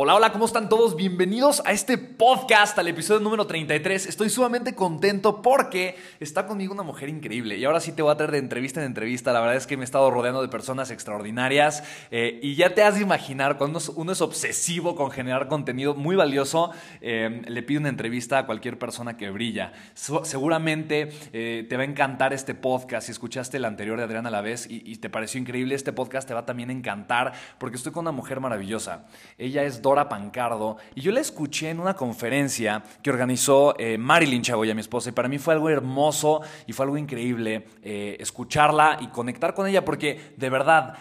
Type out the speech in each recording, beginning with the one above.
Hola, hola, ¿cómo están todos? Bienvenidos a este podcast, al episodio número 33. Estoy sumamente contento porque está conmigo una mujer increíble y ahora sí te voy a traer de entrevista en entrevista. La verdad es que me he estado rodeando de personas extraordinarias eh, y ya te has de imaginar, cuando uno es obsesivo con generar contenido muy valioso, eh, le pide una entrevista a cualquier persona que brilla. seguramente eh, te va a encantar este podcast. Si escuchaste el anterior de Adriana Lavés y, y te pareció increíble, este podcast te va también a encantar porque estoy con una mujer maravillosa. Ella es Dora Pancardo, y yo la escuché en una conferencia que organizó eh, Marilyn Chagoya, mi esposa, y para mí fue algo hermoso y fue algo increíble eh, escucharla y conectar con ella, porque de verdad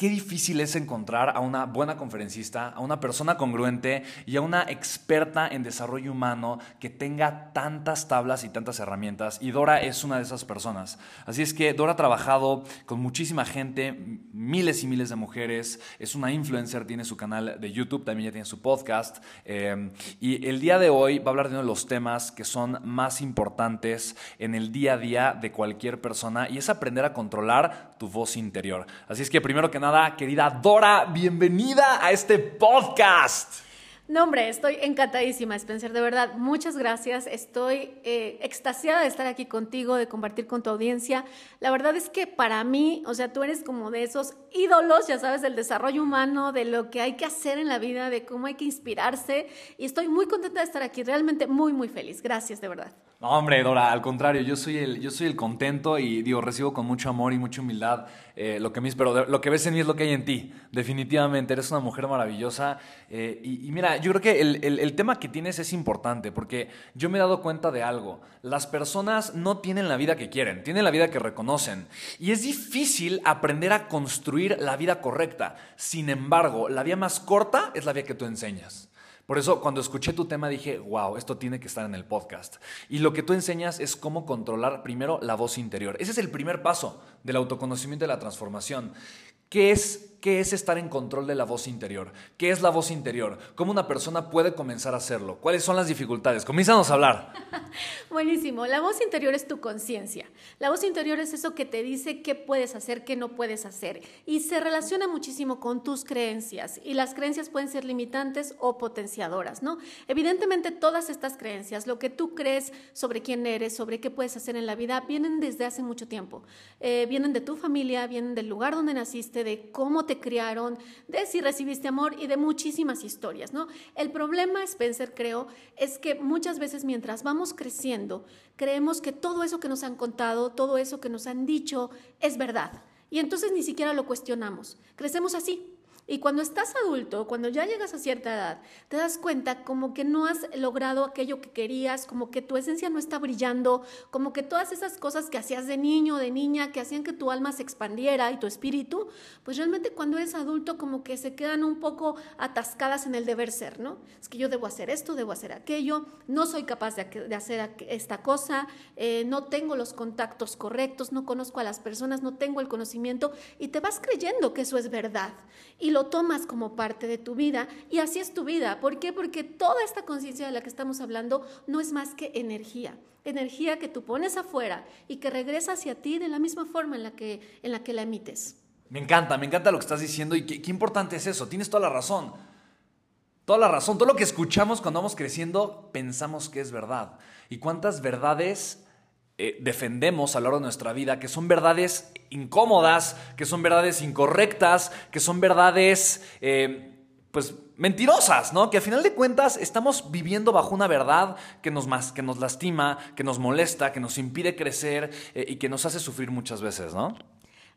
Qué difícil es encontrar a una buena conferencista, a una persona congruente y a una experta en desarrollo humano que tenga tantas tablas y tantas herramientas. Y Dora es una de esas personas. Así es que Dora ha trabajado con muchísima gente, miles y miles de mujeres. Es una influencer, tiene su canal de YouTube, también ya tiene su podcast. Eh, y el día de hoy va a hablar de uno de los temas que son más importantes en el día a día de cualquier persona y es aprender a controlar tu voz interior. Así es que primero que nada, querida Dora, bienvenida a este podcast. No, hombre, estoy encantadísima, Spencer, de verdad, muchas gracias. Estoy eh, extasiada de estar aquí contigo, de compartir con tu audiencia. La verdad es que para mí, o sea, tú eres como de esos ídolos, ya sabes, del desarrollo humano, de lo que hay que hacer en la vida, de cómo hay que inspirarse. Y estoy muy contenta de estar aquí, realmente muy, muy feliz. Gracias, de verdad. No, hombre, Dora, al contrario, yo soy el, yo soy el contento y digo, recibo con mucho amor y mucha humildad eh, lo que me pero lo que ves en mí es lo que hay en ti. Definitivamente, eres una mujer maravillosa. Eh, y, mira, yo creo que el, el, tema que tienes es importante porque yo me he dado cuenta de algo. Las personas no tienen la vida que quieren, tienen la vida que reconocen. Y es difícil aprender a construir la vida correcta. Sin embargo, la vía más corta es la vía que tú enseñas. Por eso cuando escuché tu tema dije, wow, esto tiene que estar en el podcast. Y lo que tú enseñas es cómo controlar primero la voz interior. Ese es el primer paso del autoconocimiento y la transformación. ¿Qué es ¿Qué es estar en control de la voz interior? ¿Qué es la voz interior? ¿Cómo una persona puede comenzar a hacerlo? ¿Cuáles son las dificultades? Comienzanos a hablar. Buenísimo. La voz interior es tu conciencia. La voz interior es eso que te dice qué puedes hacer, qué no puedes hacer. Y se relaciona muchísimo con tus creencias. Y las creencias pueden ser limitantes o potenciadoras, ¿no? Evidentemente todas estas creencias, lo que tú crees sobre quién eres, sobre qué puedes hacer en la vida, vienen desde hace mucho tiempo. Eh, vienen de tu familia, vienen del lugar donde naciste, de cómo te te criaron, de si recibiste amor y de muchísimas historias, ¿no? El problema, Spencer, creo, es que muchas veces mientras vamos creciendo, creemos que todo eso que nos han contado, todo eso que nos han dicho es verdad. Y entonces ni siquiera lo cuestionamos. Crecemos así, y cuando estás adulto, cuando ya llegas a cierta edad, te das cuenta como que no has logrado aquello que querías, como que tu esencia no está brillando, como que todas esas cosas que hacías de niño, de niña, que hacían que tu alma se expandiera y tu espíritu, pues realmente cuando eres adulto como que se quedan un poco atascadas en el deber ser, ¿no? Es que yo debo hacer esto, debo hacer aquello, no soy capaz de, hacer esta cosa, eh, no tengo los contactos correctos, no conozco a las personas, no tengo el conocimiento y te vas creyendo que eso es verdad. Y tomas como parte de tu vida y así es tu vida. ¿Por qué? Porque toda esta conciencia de la que estamos hablando no es más que energía. Energía que tú pones afuera y que regresa hacia ti de la misma forma en la que, en la, que la emites. Me encanta, me encanta lo que estás diciendo y qué, qué importante es eso. Tienes toda la razón. Toda la razón. Todo lo que escuchamos cuando vamos creciendo pensamos que es verdad. ¿Y cuántas verdades eh, defendemos a lo largo de nuestra vida, que son verdades incómodas, que son verdades incorrectas, que son verdades, eh, pues, mentirosas, ¿no? Que a final de cuentas estamos viviendo bajo una verdad que nos, que nos lastima, que nos molesta, que nos impide crecer eh, y que nos hace sufrir muchas veces, ¿no?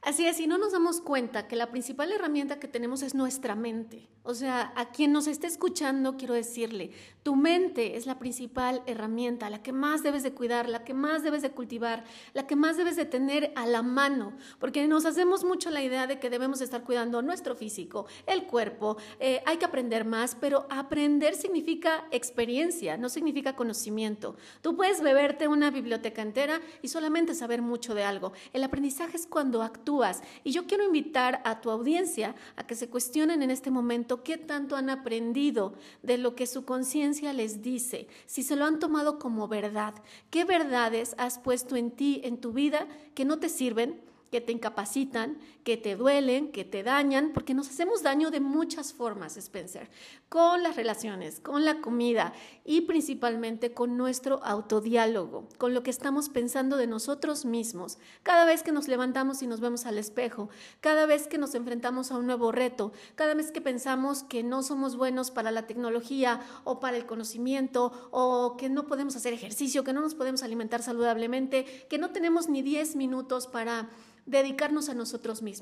Así es, si no nos damos cuenta que la principal herramienta que tenemos es nuestra mente. O sea, a quien nos esté escuchando, quiero decirle, tu mente es la principal herramienta, la que más debes de cuidar, la que más debes de cultivar, la que más debes de tener a la mano, porque nos hacemos mucho la idea de que debemos estar cuidando nuestro físico, el cuerpo, eh, hay que aprender más, pero aprender significa experiencia, no significa conocimiento. Tú puedes beberte una biblioteca entera y solamente saber mucho de algo. El aprendizaje es cuando actúas y yo quiero invitar a tu audiencia a que se cuestionen en este momento qué tanto han aprendido de lo que su conciencia les dice, si se lo han tomado como verdad, qué verdades has puesto en ti, en tu vida, que no te sirven que te incapacitan, que te duelen, que te dañan, porque nos hacemos daño de muchas formas, Spencer, con las relaciones, con la comida y principalmente con nuestro autodiálogo, con lo que estamos pensando de nosotros mismos. Cada vez que nos levantamos y nos vemos al espejo, cada vez que nos enfrentamos a un nuevo reto, cada vez que pensamos que no somos buenos para la tecnología o para el conocimiento o que no podemos hacer ejercicio, que no nos podemos alimentar saludablemente, que no tenemos ni 10 minutos para dedicarnos a nosotros mismos.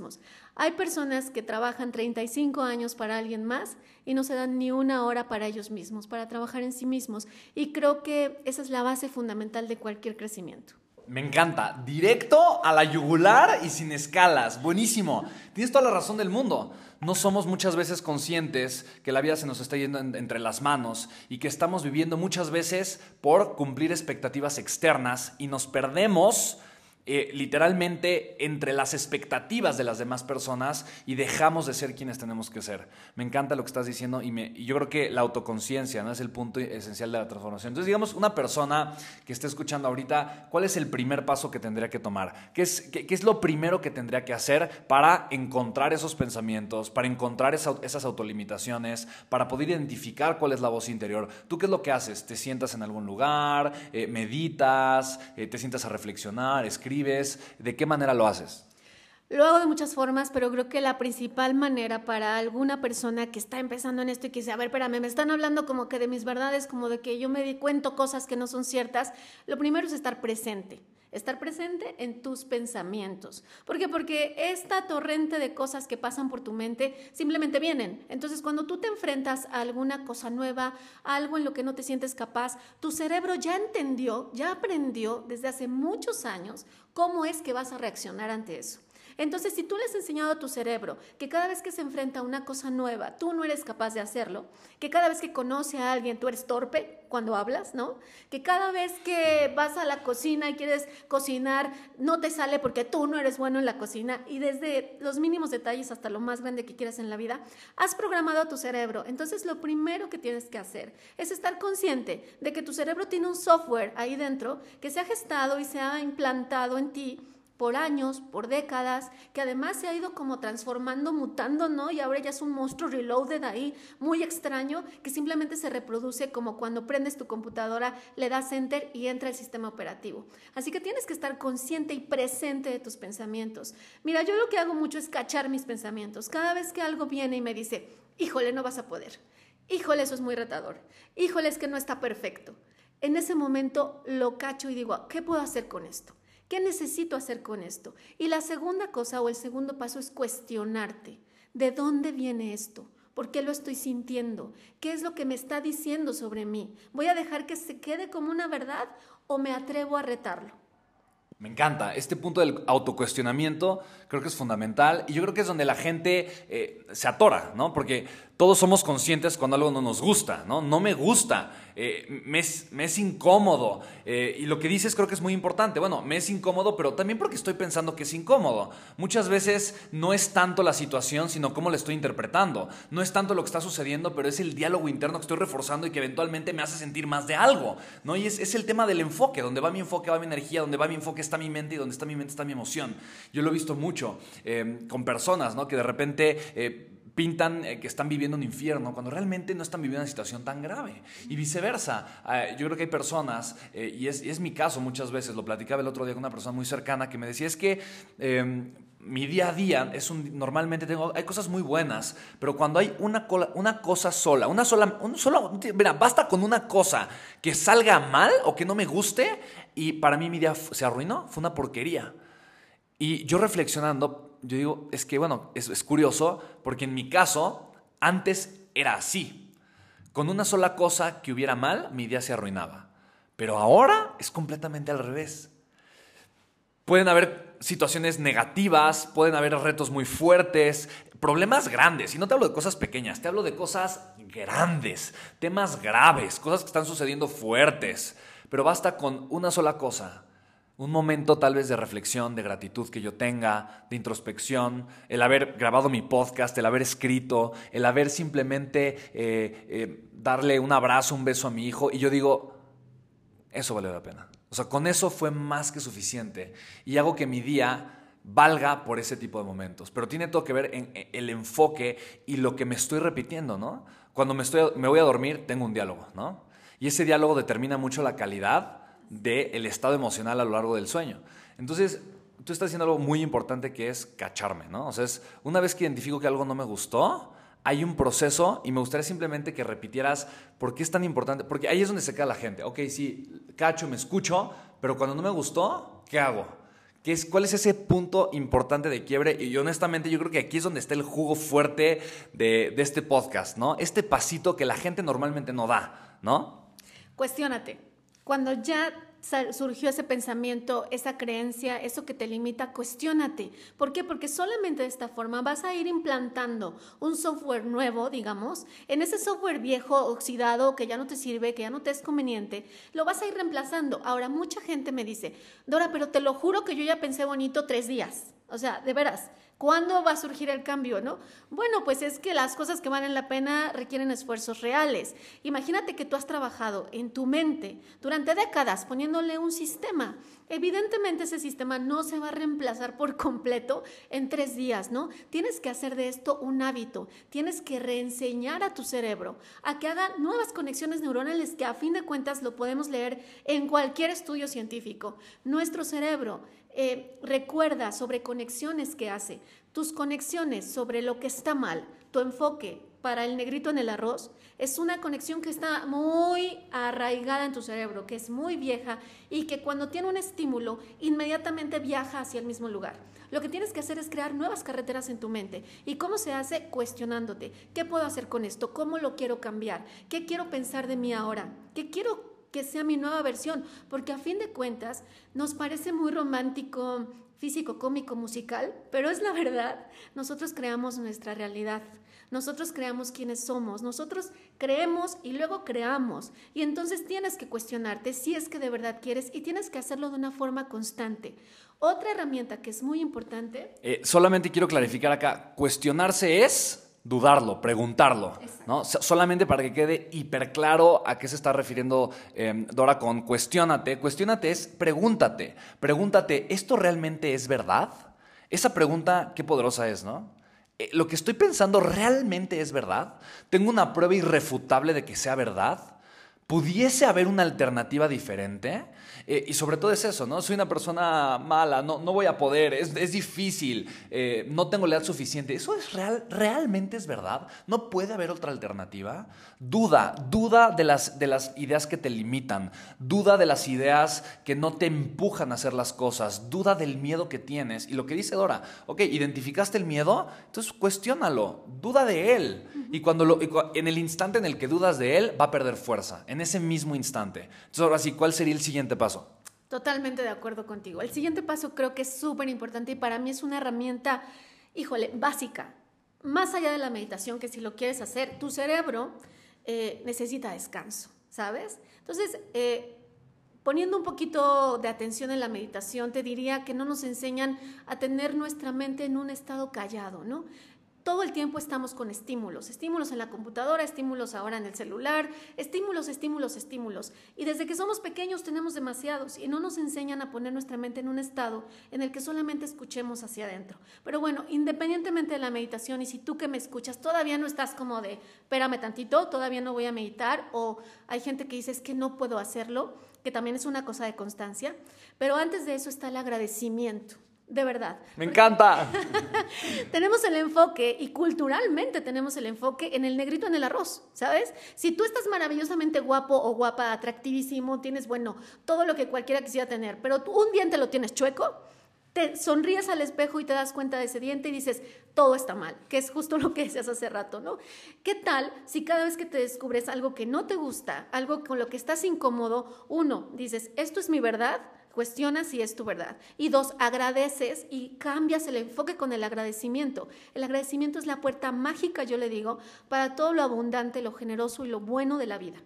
Hay personas que trabajan 35 años para alguien más y no se dan ni una hora para ellos mismos, para trabajar en sí mismos. Y creo que esa es la base fundamental de cualquier crecimiento. Me encanta. Directo a la yugular y sin escalas. Buenísimo. Tienes toda la razón del mundo. No somos muchas veces conscientes que la vida se nos está yendo entre las manos y que estamos viviendo muchas veces por cumplir expectativas externas y nos perdemos eh, literalmente entre las expectativas de las demás personas y dejamos de ser quienes tenemos que ser. Me encanta lo que estás diciendo y, me, yo creo que la autoconciencia ¿no? es el punto esencial de la transformación. Entonces, digamos, una persona que esté escuchando ahorita, ¿cuál es el primer paso que tendría que tomar? ¿Qué es, qué, es lo primero que tendría que hacer para encontrar esos pensamientos, para encontrar esas autolimitaciones, para poder identificar cuál es la voz interior? ¿Tú qué es lo que haces? ¿Te sientas en algún lugar? Eh, ¿Meditas? Eh, ¿Te sientas a reflexionar? ¿Escribes? ¿De qué manera lo haces? Lo hago de muchas formas, pero creo que la principal manera para alguna persona que está empezando en esto y que dice, a ver, espérame, me están hablando como que de mis verdades, como de que yo me di cuento cosas que no son ciertas, lo primero es estar presente. Estar presente en tus pensamientos. ¿Por qué? Porque esta torrente de cosas que pasan por tu mente simplemente vienen. Entonces, cuando tú te enfrentas a alguna cosa nueva, algo en lo que no te sientes capaz, tu cerebro ya entendió, ya aprendió desde hace muchos años cómo es que vas a reaccionar ante eso. Entonces, si tú le has enseñado a tu cerebro que cada vez que se enfrenta a una cosa nueva, tú no eres capaz de hacerlo, que cada vez que conoce a alguien tú eres torpe cuando hablas, ¿no? Que cada vez que vas a la cocina y quieres cocinar, no te sale porque tú no eres bueno en la cocina y desde los mínimos detalles hasta lo más grande que quieras en la vida, has programado a tu cerebro. Entonces, lo primero que tienes que hacer es estar consciente de que tu cerebro tiene un software ahí dentro que se ha gestado y se ha implantado en ti por años, por décadas, que además se ha ido como transformando, mutando, ¿no? Y ahora ya es un monstruo reloaded ahí, muy extraño, que simplemente se reproduce como cuando prendes tu computadora, le das enter y entra el sistema operativo. Así que tienes que estar consciente y presente de tus pensamientos. Mira, yo lo que hago mucho es cachar mis pensamientos. Cada vez que algo viene y me dice, híjole, no vas a poder. Híjole, eso es muy retador. Híjole, es que no está perfecto. En ese momento lo cacho y digo, ¿qué puedo hacer con esto? ¿Qué necesito hacer con esto? Y la segunda cosa o el segundo paso es cuestionarte. ¿De dónde viene esto? ¿Por qué lo estoy sintiendo? ¿Qué es lo que me está diciendo sobre mí? ¿Voy a dejar que se quede como una verdad o me atrevo a retarlo? Me encanta. Este punto del autocuestionamiento creo que es fundamental y yo creo que es donde la gente eh, se atora, ¿no? Porque todos somos conscientes cuando algo no nos gusta, ¿no? No me gusta, eh, me, es, incómodo. Eh, y lo que dices creo que es muy importante. Bueno, me es incómodo, pero también porque estoy pensando que es incómodo. Muchas veces no es tanto la situación, sino cómo la estoy interpretando. No es tanto lo que está sucediendo, pero es el diálogo interno que estoy reforzando y que eventualmente me hace sentir más de algo, ¿no? Y es, el tema del enfoque. Donde va mi enfoque, va mi energía. Donde va mi enfoque está mi mente y donde está mi mente está mi emoción. Yo lo he visto mucho eh, con personas, ¿no? Que de repente pintan eh, que están viviendo un infierno cuando realmente no están viviendo una situación tan grave. Y viceversa, eh, yo creo que hay personas, eh, y, es, mi caso muchas veces, lo platicaba el otro día con una persona muy cercana que me decía, es que em, mi día a día es un, normalmente tengo, hay cosas muy buenas, pero cuando hay una, una cosa sola, una sola, un solo, mira, basta con una cosa que salga mal o que no me guste y para mí mi día se arruinó, fue una porquería. Y yo reflexionando, yo digo, es que bueno, es, curioso porque en mi caso antes era así. Con una sola cosa que hubiera mal, mi día se arruinaba. Pero ahora es completamente al revés. Pueden haber situaciones negativas, pueden haber retos muy fuertes, problemas grandes. Y no te hablo de cosas pequeñas, te hablo de cosas grandes, temas graves, cosas que están sucediendo fuertes. Pero basta con una sola cosa un momento tal vez de reflexión, de gratitud que yo tenga, de introspección, el haber grabado mi podcast, el haber escrito, el haber simplemente eh, eh, darle un abrazo, un beso a mi hijo, y yo digo, eso vale la pena. O sea, con eso fue más que suficiente y hago que mi día valga por ese tipo de momentos. Pero tiene todo que ver en el enfoque y lo que me estoy repitiendo, ¿no? Cuando me, estoy, me voy a dormir, tengo un diálogo, ¿no? Y ese diálogo determina mucho la calidad del estado emocional a lo largo del sueño. Entonces, tú estás diciendo algo muy importante que es cacharme, ¿no? O sea, es una vez que identifico que algo no me gustó, hay un proceso y me gustaría simplemente que repitieras por qué es tan importante, porque ahí es donde se queda la gente. Ok, sí, cacho, me escucho, pero cuando no me gustó, ¿qué hago? ¿Qué es, ¿Cuál es ese punto importante de quiebre? Y honestamente yo creo que aquí es donde está el jugo fuerte de, de este podcast, ¿no? Este pasito que la gente normalmente no da, ¿no? Cuestiónate. Cuando ya surgió ese pensamiento, esa creencia, eso que te limita, cuestiónate. ¿Por qué? Porque solamente de esta forma vas a ir implantando un software nuevo, digamos, en ese software viejo, oxidado, que ya no te sirve, que ya no te es conveniente, lo vas a ir reemplazando. Ahora, mucha gente me dice, Dora, pero te lo juro que yo ya pensé bonito tres días. O sea, de veras, ¿Cuándo va a surgir el cambio, no? Bueno, pues es que las cosas que valen la pena requieren esfuerzos reales. Imagínate que tú has trabajado en tu mente durante décadas poniéndole un sistema. Evidentemente ese sistema no se va a reemplazar por completo en tres días, ¿no? Tienes que hacer de esto un hábito. Tienes que reenseñar a tu cerebro a que haga nuevas conexiones neuronales que a fin de cuentas lo podemos leer en cualquier estudio científico. Nuestro cerebro eh, recuerda sobre conexiones que hace, tus conexiones sobre lo que está mal, tu enfoque para el negrito en el arroz, es una conexión que está muy arraigada en tu cerebro, que es muy vieja y que cuando tiene un estímulo inmediatamente viaja hacia el mismo lugar. Lo que tienes que hacer es crear nuevas carreteras en tu mente. ¿Y cómo se hace? Cuestionándote. ¿Qué puedo hacer con esto? ¿Cómo lo quiero cambiar? ¿Qué quiero pensar de mí ahora? ¿Qué quiero que sea mi nueva versión, porque a fin de cuentas nos parece muy romántico, físico, cómico, musical, pero es la verdad, nosotros creamos nuestra realidad. Nosotros creamos quiénes somos, nosotros creemos y luego creamos. Y entonces tienes que cuestionarte si es que de verdad quieres y tienes que hacerlo de una forma constante. Otra herramienta que es muy importante. Eh, solamente quiero clarificar acá, cuestionarse es dudarlo, preguntarlo, ¿no? Solamente para que quede hiper claro a qué se está refiriendo em, Dora con cuestiónate. Cuestiónate es pregúntate, pregúntate, ¿esto realmente es verdad? Esa pregunta, qué poderosa es, ¿no? Eh, ¿Lo que estoy pensando realmente es verdad? ¿Tengo una prueba irrefutable de que sea verdad? ¿Pudiese haber una alternativa diferente? Eh, y sobre todo es eso, ¿no? Soy una persona mala, no, no voy a poder, es, es difícil, eh, no tengo la edad suficiente. ¿Eso es real, realmente es verdad? ¿No puede haber otra alternativa? Duda, duda de las, de las ideas que te limitan, duda de las ideas que no te empujan a hacer las cosas, duda del miedo que tienes. Y lo que dice Dora, ok, identificaste el miedo, entonces cuestiónalo, duda de él. Y cuando lo, en el instante en el que dudas de él, va a perder fuerza, en ese mismo instante. Entonces ahora sí, ¿cuál sería el siguiente paso? Totalmente de acuerdo contigo. El siguiente paso creo que es súper importante y para mí es una herramienta, híjole, básica. más allá de la meditación, que si lo quieres hacer, tu cerebro eh, necesita descanso, ¿sabes? Entonces, eh, poniendo un poquito de atención en la meditación, te diría que no nos enseñan a tener nuestra mente en un estado callado, ¿no? Todo el tiempo estamos con estímulos, estímulos en la computadora, estímulos ahora en el celular, estímulos, estímulos, estímulos. Y desde que somos pequeños tenemos demasiados y no nos enseñan a poner nuestra mente en un estado en el que solamente escuchemos hacia adentro. Pero bueno, independientemente de la meditación y si tú que me escuchas todavía no estás como de, espérame tantito, todavía no voy a meditar o hay gente que dice es que no puedo hacerlo, que también es una cosa de constancia, pero antes de eso está el agradecimiento de verdad. Me encanta. tenemos el enfoque y culturalmente tenemos el enfoque en el negrito en el arroz, ¿sabes? Si tú estás maravillosamente guapo o guapa, atractivísimo, tienes, bueno, todo lo que cualquiera quisiera tener, pero tú un diente lo tienes chueco, te sonríes al espejo y te das cuenta de ese diente y dices, todo está mal, que es justo lo que decías hace rato, ¿no? ¿Qué tal si cada vez que te descubres algo que no te gusta, algo con lo que estás incómodo, uno, dices, esto es mi verdad? Cuestionas si es tu verdad. Y dos, agradeces y cambias el enfoque con el agradecimiento. El agradecimiento es la puerta mágica, yo le digo, para todo lo abundante, lo generoso y lo bueno de la vida.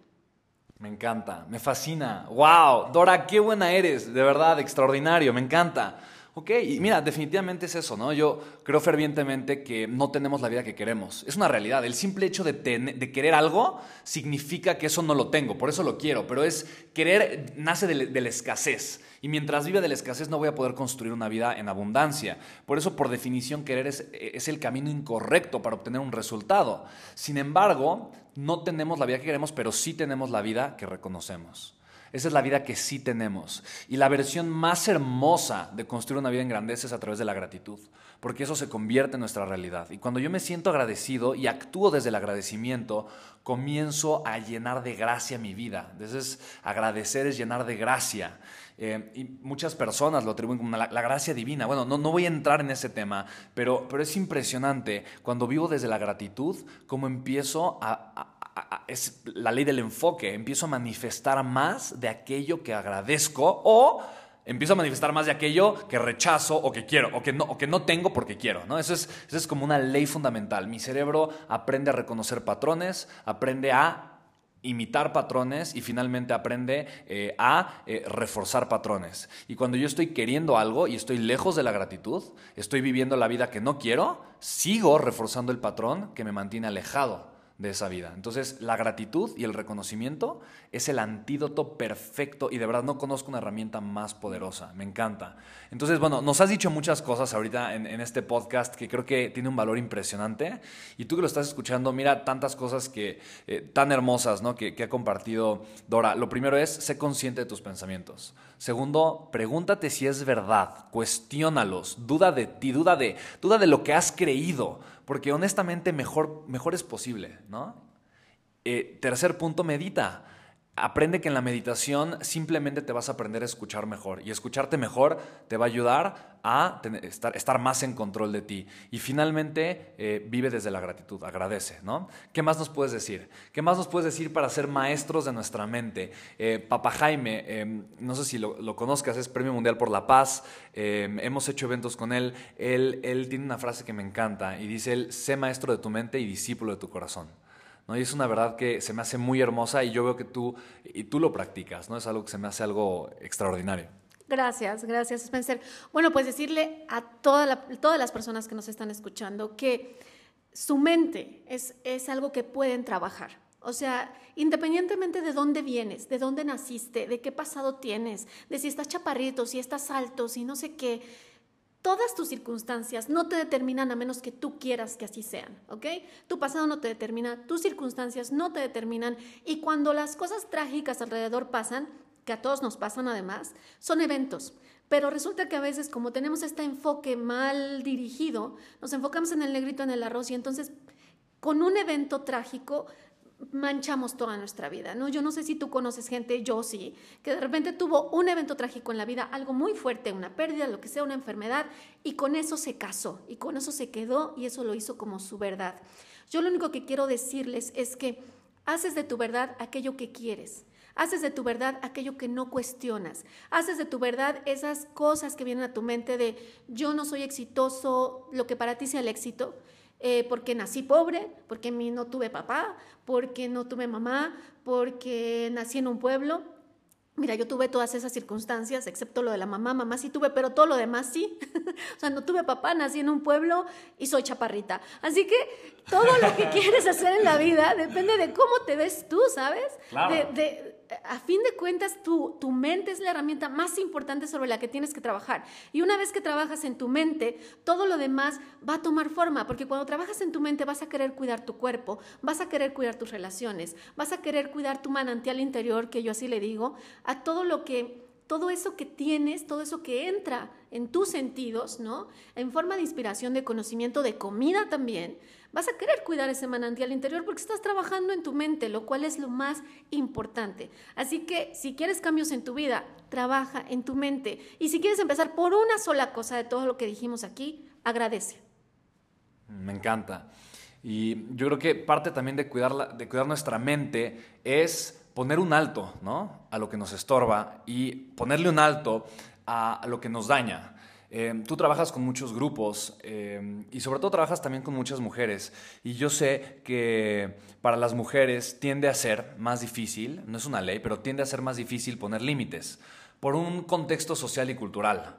Me encanta, me fascina. ¡Wow! Dora, qué buena eres, de verdad, extraordinario, me encanta. Ok, y mira, definitivamente es eso, ¿no? Yo creo fervientemente que no tenemos la vida que queremos. Es una realidad. El simple hecho de, querer algo significa que eso no lo tengo, por eso lo quiero, pero es querer nace de, la escasez. Y mientras viva de la escasez no voy a poder construir una vida en abundancia. Por eso, por definición, querer es el camino incorrecto para obtener un resultado. Sin embargo, no tenemos la vida que queremos, pero sí tenemos la vida que reconocemos. Esa es la vida que sí tenemos. Y la versión más hermosa de construir una vida en grandeza es a través de la gratitud, porque eso se convierte en nuestra realidad. Y cuando yo me siento agradecido y actúo desde el agradecimiento, comienzo a llenar de gracia mi vida. Entonces, agradecer es llenar de gracia. Eh, y muchas personas lo atribuyen como la, gracia divina. Bueno, no, no, voy a entrar en ese tema, pero, pero es impresionante cuando vivo desde la gratitud, cómo empiezo a es la ley del enfoque. Empiezo a manifestar más de aquello que agradezco o empiezo a manifestar más de aquello que rechazo o que quiero o que no, o que no tengo porque quiero. ¿no? Eso, es, eso es como una ley fundamental. Mi cerebro aprende a reconocer patrones, aprende a imitar patrones y finalmente aprende eh, a eh, reforzar patrones. Y cuando yo estoy queriendo algo y estoy lejos de la gratitud, estoy viviendo la vida que no quiero, sigo reforzando el patrón que me mantiene alejado de esa vida. Entonces, la gratitud y el reconocimiento es el antídoto perfecto y de verdad no conozco una herramienta más poderosa. Me encanta. Entonces, bueno, nos has dicho muchas cosas ahorita en, este podcast que creo que tiene un valor impresionante y tú que lo estás escuchando, mira tantas cosas que, eh, tan hermosas ¿no? que, que ha compartido Dora. Lo primero es, sé consciente de tus pensamientos. Segundo, pregúntate si es verdad, cuestiónalos, duda de ti, duda de, duda de lo que has creído porque honestamente mejor, mejor es posible, ¿no? Eh, tercer punto, medita. Aprende que en la meditación simplemente te vas a aprender a escuchar mejor y escucharte mejor te va a ayudar a estar, estar, más en control de ti. Y finalmente, eh, vive desde la gratitud, agradece, ¿no? ¿Qué más nos puedes decir? ¿Qué más nos puedes decir para ser maestros de nuestra mente? Eh, Papa Jaime, em, no sé si lo, conozcas, es Premio Mundial por la Paz, em, hemos hecho eventos con él. él. Él tiene una frase que me encanta y dice, él, sé maestro de tu mente y discípulo de tu corazón. ¿No? Y es una verdad que se me hace muy hermosa y yo veo que tú, y tú lo practicas, ¿no? Es algo que se me hace algo extraordinario. Gracias, gracias Spencer. Bueno, pues decirle a todas las personas que nos están escuchando que su mente es, es algo que pueden trabajar. O sea, independientemente de dónde vienes, de dónde naciste, de qué pasado tienes, de si estás chaparrito, si estás alto, si no sé qué, Todas tus circunstancias no te determinan a menos que tú quieras que así sean, ¿ok? Tu pasado no te determina, tus circunstancias no te determinan y cuando las cosas trágicas alrededor pasan, que a todos nos pasan además, son eventos. Pero resulta que a veces como tenemos este enfoque mal dirigido, nos enfocamos en el negrito en el arroz y entonces con un evento trágico manchamos toda nuestra vida, ¿no? Yo no sé si tú conoces gente, yo sí, que de repente tuvo un evento trágico en la vida, algo muy fuerte, una pérdida, lo que sea, una enfermedad, y con eso se casó, y con eso se quedó, y eso lo hizo como su verdad. Yo lo único que quiero decirles es que haces de tu verdad aquello que quieres. Haces de tu verdad aquello que no cuestionas. Haces de tu verdad esas cosas que vienen a tu mente de yo no soy exitoso, lo que para ti sea el éxito eh, porque nací pobre, porque no tuve papá, porque no tuve mamá, porque nací en un pueblo. Mira, yo tuve todas esas circunstancias, excepto lo de la mamá, mamá sí tuve, pero todo lo demás sí. o sea, no tuve papá, nací en un pueblo y soy chaparrita. Así que todo lo que quieres hacer en la vida depende de cómo te ves tú, ¿sabes? Claro. de, a fin de cuentas, tu, tu mente es la herramienta más importante sobre la que tienes que trabajar. Y una vez que trabajas en tu mente, todo lo demás va a tomar forma, porque cuando trabajas en tu mente vas a querer cuidar tu cuerpo, vas a querer cuidar tus relaciones, vas a querer cuidar tu manantial interior, que yo así le digo, a todo lo que todo eso que tienes, todo eso que entra en tus sentidos, ¿no? En forma de inspiración, de conocimiento, de comida también, vas a querer cuidar ese manantial interior porque estás trabajando en tu mente, lo cual es lo más importante. Así que si quieres cambios en tu vida, trabaja en tu mente. Y si quieres empezar por una sola cosa de todo lo que dijimos aquí, agradece. Me encanta. Y yo creo que parte también de cuidar, de cuidar nuestra mente es poner un alto ¿no? a lo que nos estorba y ponerle un alto a lo que nos daña. Eh, tú trabajas con muchos grupos eh, y sobre todo trabajas también con muchas mujeres. Y yo sé que para las mujeres tiende a ser más difícil, no es una ley, pero tiende a ser más difícil poner límites por un contexto social y cultural.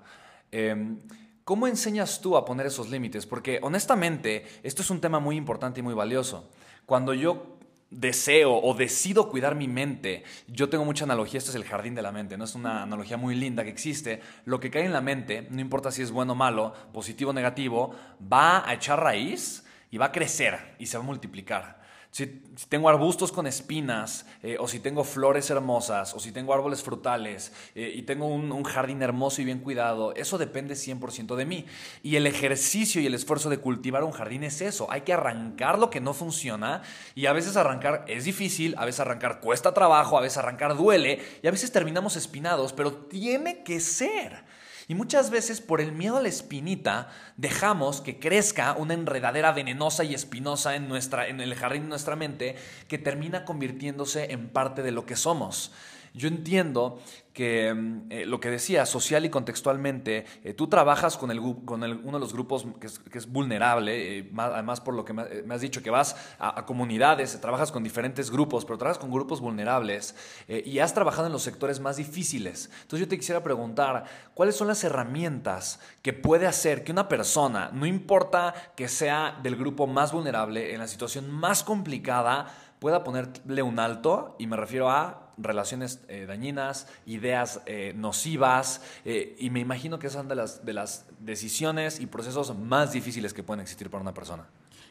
Eh, ¿Cómo enseñas tú a poner esos límites? Porque honestamente, esto es un tema muy importante y muy valioso. Cuando yo deseo o decido cuidar mi mente, yo tengo mucha analogía, esto es el jardín de la mente, no es una analogía muy linda que existe, lo que cae en la mente, no importa si es bueno o malo, positivo o negativo, va a echar raíz y va a crecer y se va a multiplicar. Si, tengo arbustos con espinas, eh, o si tengo flores hermosas, o si tengo árboles frutales, eh, y tengo un, un, jardín hermoso y bien cuidado, eso depende 100% de mí. Y el ejercicio y el esfuerzo de cultivar un jardín es eso. Hay que arrancar lo que no funciona, y a veces arrancar es difícil, a veces arrancar cuesta trabajo, a veces arrancar duele, y a veces terminamos espinados, pero tiene que ser. Y muchas veces por el miedo a la espinita dejamos que crezca una enredadera venenosa y espinosa en, nuestra, en el jardín de nuestra mente que termina convirtiéndose en parte de lo que somos. Yo entiendo que mm, eh, lo que decía, social y contextualmente, eh, tú trabajas con, el, con uno de los grupos que es, vulnerable, eh, además por lo que me, has dicho, que vas a, comunidades, trabajas con diferentes grupos, pero trabajas con grupos vulnerables y has trabajado en los sectores más difíciles. Entonces yo te quisiera preguntar, ¿cuáles son las herramientas que puede hacer que una persona, no importa que sea del grupo más vulnerable, en la situación más complicada, pueda ponerle un alto, y me refiero a relaciones eh, dañinas, ideas eh, nocivas, eh, y me imagino que son de las, de las decisiones y procesos más difíciles que pueden existir para una persona.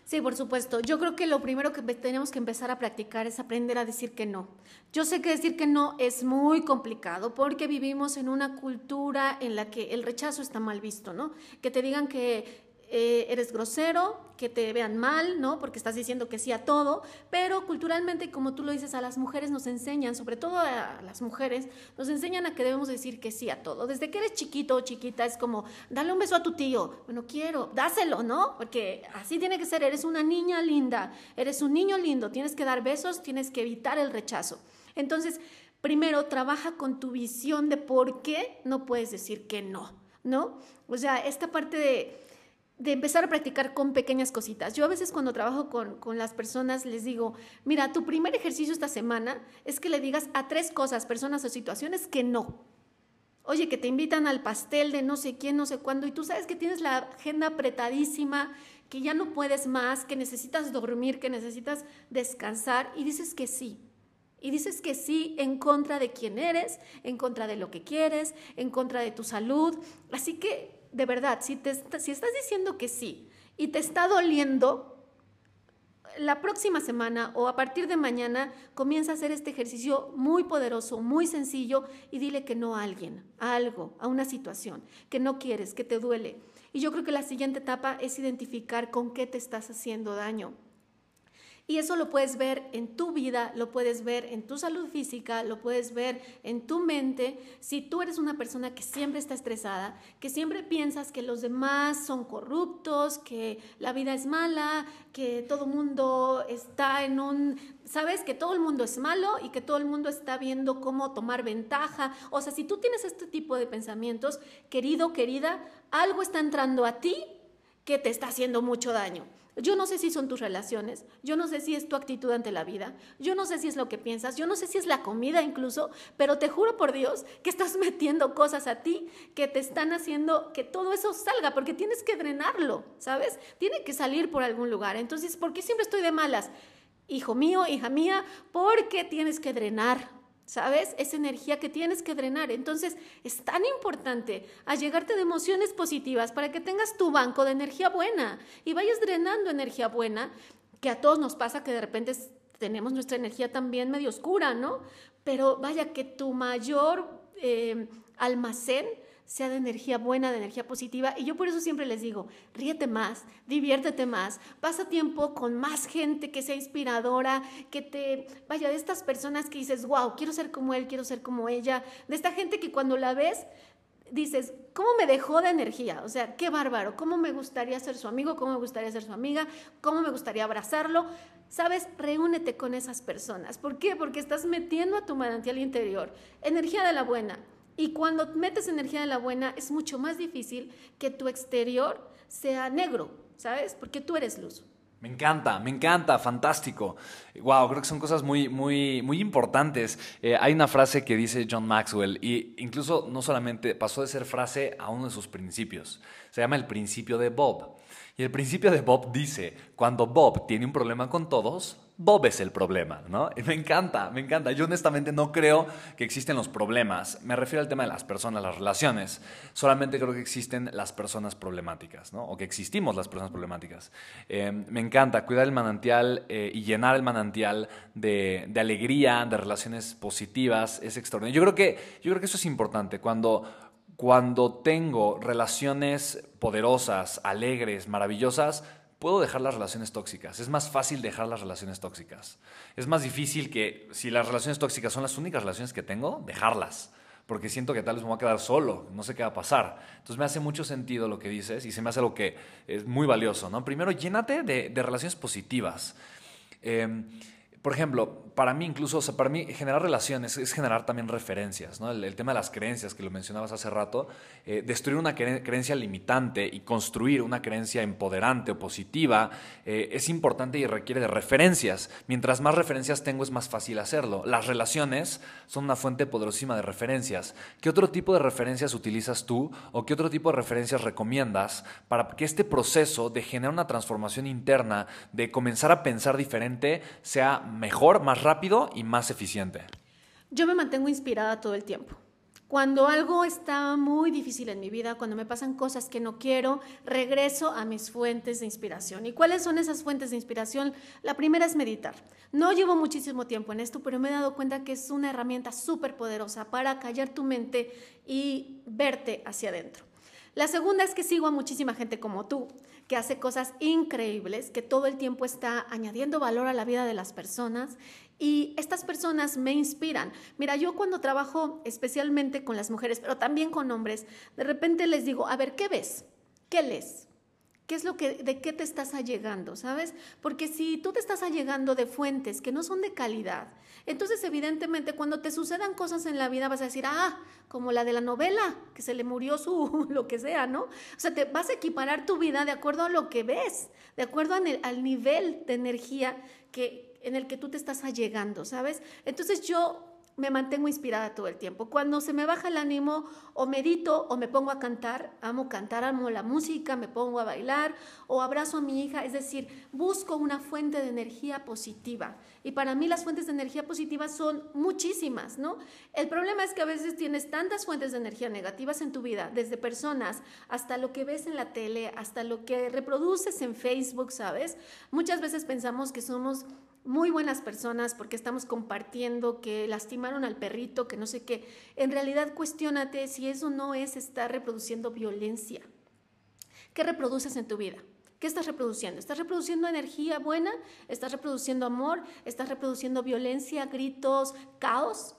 Sí, por supuesto. Yo creo que lo primero que tenemos que empezar a practicar es aprender a decir que no. Yo sé que decir que no es muy complicado porque vivimos en una cultura en la que el rechazo está mal visto, ¿no? Que te digan que eh, eres grosero, que te vean mal, ¿no? Porque estás diciendo que sí a todo, pero culturalmente, como tú lo dices, a las mujeres nos enseñan, sobre todo a las mujeres, nos enseñan a que debemos decir que sí a todo. Desde que eres chiquito o chiquita es como, dale un beso a tu tío, bueno, quiero, dáselo, ¿no? Porque así tiene que ser, eres una niña linda, eres un niño lindo, tienes que dar besos, tienes que evitar el rechazo. Entonces, primero, trabaja con tu visión de por qué no puedes decir que no, ¿no? O sea, esta parte de de empezar a practicar con pequeñas cositas. Yo a veces cuando trabajo con, con, las personas les digo, mira, tu primer ejercicio esta semana es que le digas a tres cosas, personas o situaciones que no. Oye, que te invitan al pastel de no sé quién, no sé cuándo, y tú sabes que tienes la agenda apretadísima, que ya no puedes más, que necesitas dormir, que necesitas descansar, y dices que sí. Y dices que sí en contra de quién eres, en contra de lo que quieres, en contra de tu salud. Así que de verdad, si, te, si estás diciendo que sí y te está doliendo, la próxima semana o a partir de mañana comienza a hacer este ejercicio muy poderoso, muy sencillo y dile que no a alguien, a algo, a una situación que no quieres, que te duele. Y yo creo que la siguiente etapa es identificar con qué te estás haciendo daño. Y eso lo puedes ver en tu vida, lo puedes ver en tu salud física, lo puedes ver en tu mente. Si tú eres una persona que siempre está estresada, que siempre piensas que los demás son corruptos, que la vida es mala, que todo mundo está en un, sabes que todo el mundo es malo y que todo el mundo está viendo cómo tomar ventaja. O sea, si tú tienes este tipo de pensamientos, querido, querida, algo está entrando a ti que te está haciendo mucho daño. Yo no sé si son tus relaciones, yo no sé si es tu actitud ante la vida, yo no sé si es lo que piensas, yo no sé si es la comida incluso, pero te juro por Dios que estás metiendo cosas a ti que te están haciendo que todo eso salga, porque tienes que drenarlo, ¿sabes? Tiene que salir por algún lugar. Entonces, ¿por qué siempre estoy de malas? Hijo mío, hija mía, porque tienes que drenar ¿sabes? Esa energía que tienes que drenar. Entonces, es tan importante allegarte de emociones positivas para que tengas tu banco de energía buena y vayas drenando energía buena, que a todos nos pasa que de repente tenemos nuestra energía también medio oscura, ¿no? Pero vaya que tu mayor eh, almacén sea de energía buena, de energía positiva. Y yo por eso siempre les digo, ríete más, diviértete más, pasa tiempo con más gente que sea inspiradora, que te vaya de estas personas que dices, wow, quiero ser como él, quiero ser como ella, de esta gente que cuando la ves dices, ¿cómo me dejó de energía? O sea, qué bárbaro, ¿cómo me gustaría ser su amigo? ¿Cómo me gustaría ser su amiga? ¿Cómo me gustaría abrazarlo? Sabes, reúnete con esas personas. ¿Por qué? Porque estás metiendo a tu manantial interior energía de la buena y cuando metes energía de la buena, es mucho más difícil que tu exterior sea negro, ¿sabes? Porque tú eres luz. Me encanta, me encanta, fantástico. Wow, creo que son cosas muy, muy, muy importantes. Eh, hay una frase que dice John Maxwell, y incluso no solamente pasó de ser frase a uno de sus principios. Se llama el principio de Bob. Y el principio de Bob dice: cuando Bob tiene un problema con todos, Bob es el problema, ¿no? Y me encanta, me encanta. Yo honestamente no creo que existen los problemas. Me refiero al tema de las personas, las relaciones. Solamente creo que existen las personas problemáticas, ¿no? O que existimos las personas problemáticas. Eh, me encanta cuidar el manantial eh, y llenar el manantial de, de, alegría, de relaciones positivas. Es extraordinario. Yo creo que, yo creo que eso es importante. Cuando, cuando tengo relaciones poderosas, alegres, maravillosas, puedo dejar las relaciones tóxicas. Es más fácil dejar las relaciones tóxicas. Es más difícil que, si las relaciones tóxicas son las únicas relaciones que tengo, dejarlas. Porque siento que tal vez me voy a quedar solo, no sé qué va a pasar. Entonces me hace mucho sentido lo que dices y se me hace algo que es muy valioso. ¿no? Primero, llénate de, de relaciones positivas. Eh, por ejemplo, para mí incluso, o sea, para mí generar relaciones es generar también referencias. El, tema de las creencias que lo mencionabas hace rato, eh, destruir una creencia limitante y construir una creencia empoderante o positiva eh, es importante y requiere de referencias. Mientras más referencias tengo es más fácil hacerlo. Las relaciones son una fuente poderosísima de referencias. ¿Qué otro tipo de referencias utilizas tú o qué otro tipo de referencias recomiendas para que este proceso de generar una transformación interna, de comenzar a pensar diferente, sea mejor, más rápido y más eficiente? Yo me mantengo inspirada todo el tiempo. Cuando algo está muy difícil en mi vida, cuando me pasan cosas que no quiero, regreso a mis fuentes de inspiración. ¿Y cuáles son esas fuentes de inspiración? La primera es meditar. No llevo muchísimo tiempo en esto, pero me he dado cuenta que es una herramienta súper poderosa para callar tu mente y verte hacia adentro. La segunda es que sigo a muchísima gente como tú, que hace cosas increíbles, que todo el tiempo está añadiendo valor a la vida de las personas y estas personas me inspiran. Mira, yo cuando trabajo especialmente con las mujeres, pero también con hombres, de repente les digo, a ver, ¿qué ves? ¿Qué lees? ¿Qué es lo que, de qué te estás allegando, sabes? Porque si tú te estás allegando de fuentes que no son de calidad, entonces evidentemente cuando te sucedan cosas en la vida vas a decir, ah, como la de la novela, que se le murió su, lo que sea, ¿no? O sea, te vas a equiparar tu vida de acuerdo a lo que ves, de acuerdo al nivel de energía que, en el que tú te estás allegando, ¿sabes? Entonces yo me mantengo inspirada todo el tiempo. Cuando se me baja el ánimo, o medito o me pongo a cantar, amo cantar, amo la música, me pongo a bailar o abrazo a mi hija, es decir, busco una fuente de energía positiva. Y para mí las fuentes de energía positiva son muchísimas, ¿no? El problema es que a veces tienes tantas fuentes de energía negativas en tu vida, desde personas hasta lo que ves en la tele, hasta lo que reproduces en Facebook, ¿sabes? Muchas veces pensamos que somos muy buenas personas porque estamos compartiendo que lastimaron al perrito, que no sé qué. En realidad, cuestionate si eso no es estar reproduciendo violencia. ¿Qué reproduces en tu vida? ¿Qué estás reproduciendo? ¿Estás reproduciendo energía buena? ¿Estás reproduciendo amor? ¿Estás reproduciendo violencia, gritos, caos?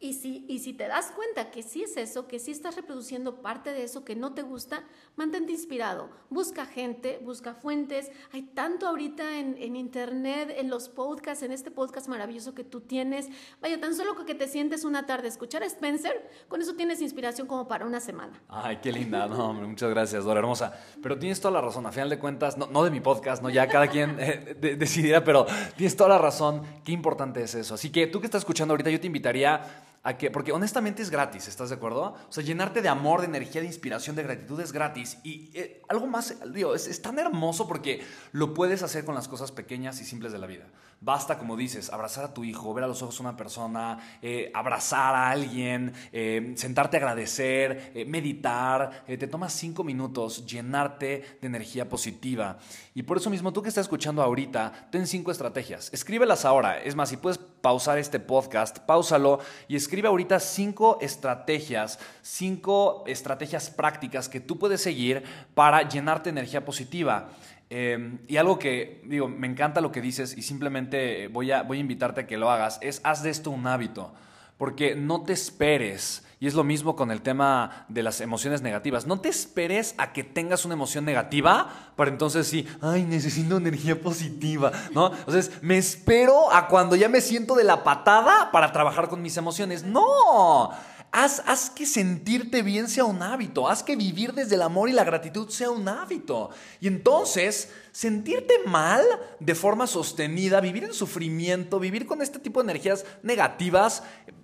Y si, y si te das cuenta que sí es eso, que sí estás reproduciendo parte de eso que no te gusta, mantente inspirado. Busca gente, busca fuentes. Hay tanto ahorita en, en, internet, en los podcasts, en este podcast maravilloso que tú tienes. Vaya, tan solo que te sientes una tarde escuchar a Spencer, con eso tienes inspiración como para una semana. Ay, qué linda. No, hombre, muchas gracias, Dora Hermosa. Pero tienes toda la razón. A final de cuentas, no, no de mi podcast, no ya cada quien eh, decidirá, pero tienes toda la razón. Qué importante es eso. Así que tú que estás escuchando ahorita, yo te invitaría a que, porque honestamente es gratis, ¿estás de acuerdo? O sea, llenarte de amor, de energía, de inspiración, de gratitud es gratis. Y eh, algo más, digo, es, es, tan hermoso porque lo puedes hacer con las cosas pequeñas y simples de la vida. Basta, como dices, abrazar a tu hijo, ver a los ojos a una persona, eh, abrazar a alguien, eh, sentarte a agradecer, eh, meditar. te tomas cinco minutos, llenarte de energía positiva. Y por eso mismo, tú que estás escuchando ahorita, ten cinco estrategias. Escríbelas ahora. Es más, si puedes pausar este podcast, pausalo y escribe ahorita cinco estrategias, cinco estrategias prácticas que tú puedes seguir para llenarte de energía positiva. Eh, y algo que, digo, me encanta lo que dices y simplemente voy a, voy a invitarte a que lo hagas, es haz de esto un hábito, porque no te esperes. Y es lo mismo con el tema de las emociones negativas. No te esperes a que tengas una emoción negativa para entonces sí, ay, necesito energía positiva, ¿no? Entonces, me espero a cuando ya me siento de la patada para trabajar con mis emociones. No. Haz, haz, que sentirte bien sea un hábito, haz que vivir desde el amor y la gratitud sea un hábito. Y entonces sentirte mal de forma sostenida, vivir en sufrimiento, vivir con este tipo de energías negativas,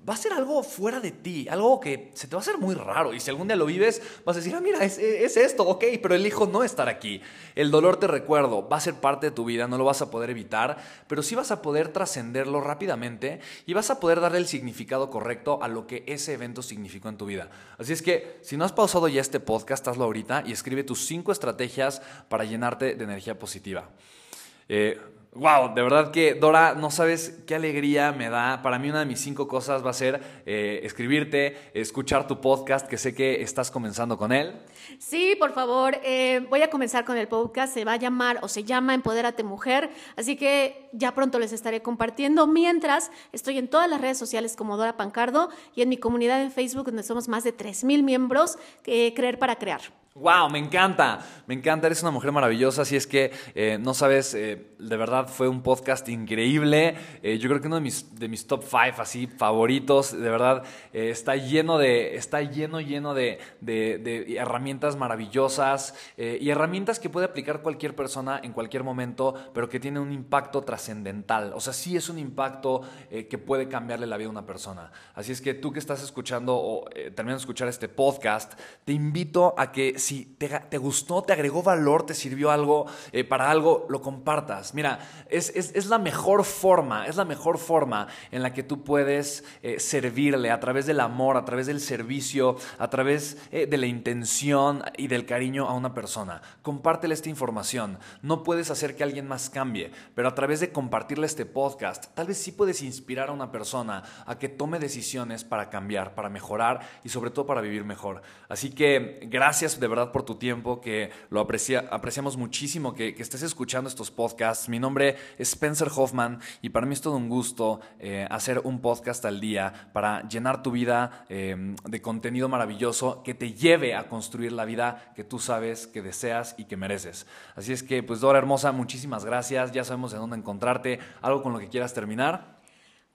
va a ser algo fuera de ti, algo que se te va a hacer muy raro. Y si algún día lo vives, vas a decir, ah, mira, es, es esto, ok, pero elijo no estar aquí. El dolor, te recuerdo, va a ser parte de tu vida, no lo vas a poder evitar, pero sí vas a poder trascenderlo rápidamente y vas a poder darle el significado correcto a lo que ese evento significó en tu vida. Así es que, si no has pausado ya este podcast, hazlo ahorita y escribe tus cinco estrategias para llenarte de energía positiva positiva. Eh, wow, de verdad que Dora, no sabes qué alegría me da. Para mí una de mis cinco cosas va a ser eh, escribirte, escuchar tu podcast, que sé que estás comenzando con él. Sí, por favor, eh, voy a comenzar con el podcast. Se va a llamar o se llama Empodérate Mujer. Así que ya pronto les estaré compartiendo. Mientras estoy en todas las redes sociales como Dora Pancardo y en mi comunidad en Facebook, donde somos más de 3.000 miembros, Creer para Crear. Wow, me encanta, me encanta, eres una mujer maravillosa, así es que eh, no sabes, eh, de verdad fue un podcast increíble, eh, yo creo que uno de mis, de mis top five así favoritos, de verdad está lleno de, está lleno, lleno de, de, de herramientas maravillosas y herramientas que puede aplicar cualquier persona en cualquier momento, pero que tiene un impacto trascendental, o sea, sí es un impacto que puede cambiarle la vida a una persona, así es que tú que estás escuchando o terminando de escuchar este podcast, te invito a que si te, gustó, te agregó valor, te sirvió algo eh, para algo, lo compartas. Mira, es, es, la mejor forma, es la mejor forma en la que tú puedes eh, servirle a través del amor, a través del servicio, a través eh, de la intención y del cariño a una persona. Compártele esta información. No puedes hacer que alguien más cambie, pero a través de compartirle este podcast, tal vez sí puedes inspirar a una persona a que tome decisiones para cambiar, para mejorar y sobre todo para vivir mejor. Así que gracias de verdad por tu tiempo, que lo aprecia, apreciamos muchísimo que, estés escuchando estos podcasts. Mi nombre es Spencer Hoffman y para mí es todo un gusto eh, hacer un podcast al día para llenar tu vida eh, de contenido maravilloso que te lleve a construir la vida que tú sabes, que deseas y que mereces. Así es que, pues Dora Hermosa, muchísimas gracias. Ya sabemos en dónde encontrarte. ¿Algo con lo que quieras terminar?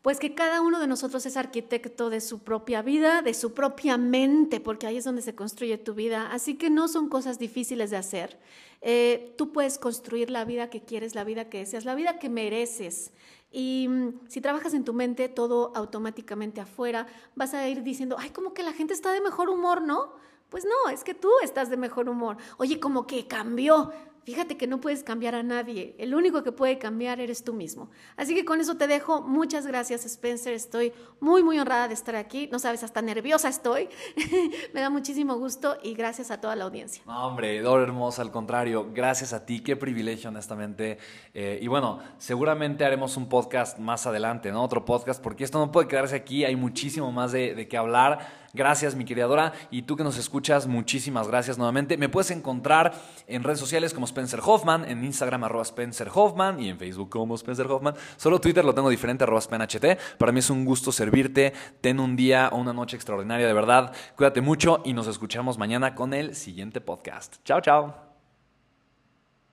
Pues que cada uno de nosotros es arquitecto de su propia vida, de su propia mente, porque ahí es donde se construye tu vida. Así que no son cosas difíciles de hacer. Eh, tú puedes construir la vida que quieres, la vida que deseas, la vida que mereces. Y mm, si trabajas en tu mente, todo automáticamente afuera, vas a ir diciendo, ay, como que la gente está de mejor humor, ¿no? Pues no, es que tú estás de mejor humor. Oye, como que cambió. Fíjate que no puedes cambiar a nadie, el único que puede cambiar eres tú mismo. Así que con eso te dejo. Muchas gracias Spencer, estoy muy muy honrada de estar aquí. No sabes, hasta nerviosa estoy. Me da muchísimo gusto y gracias a toda la audiencia. No, hombre, Dor hermosa, al contrario, gracias a ti, qué privilegio honestamente. Eh, y bueno, seguramente haremos un podcast más adelante, ¿no? Otro podcast, porque esto no puede quedarse aquí, hay muchísimo más de, de qué hablar. Gracias, mi querida Dora. Y tú que nos escuchas, muchísimas gracias nuevamente. Me puedes encontrar en redes sociales como Spencer Hoffman, en Instagram arroba Spencer Hoffman y en Facebook como Spencer Hoffman. Solo Twitter lo tengo diferente, arroba SpenHT. Para mí es un gusto servirte. Ten un día o una noche extraordinaria, de verdad. Cuídate mucho y nos escuchamos mañana con el siguiente podcast. Chao, chao.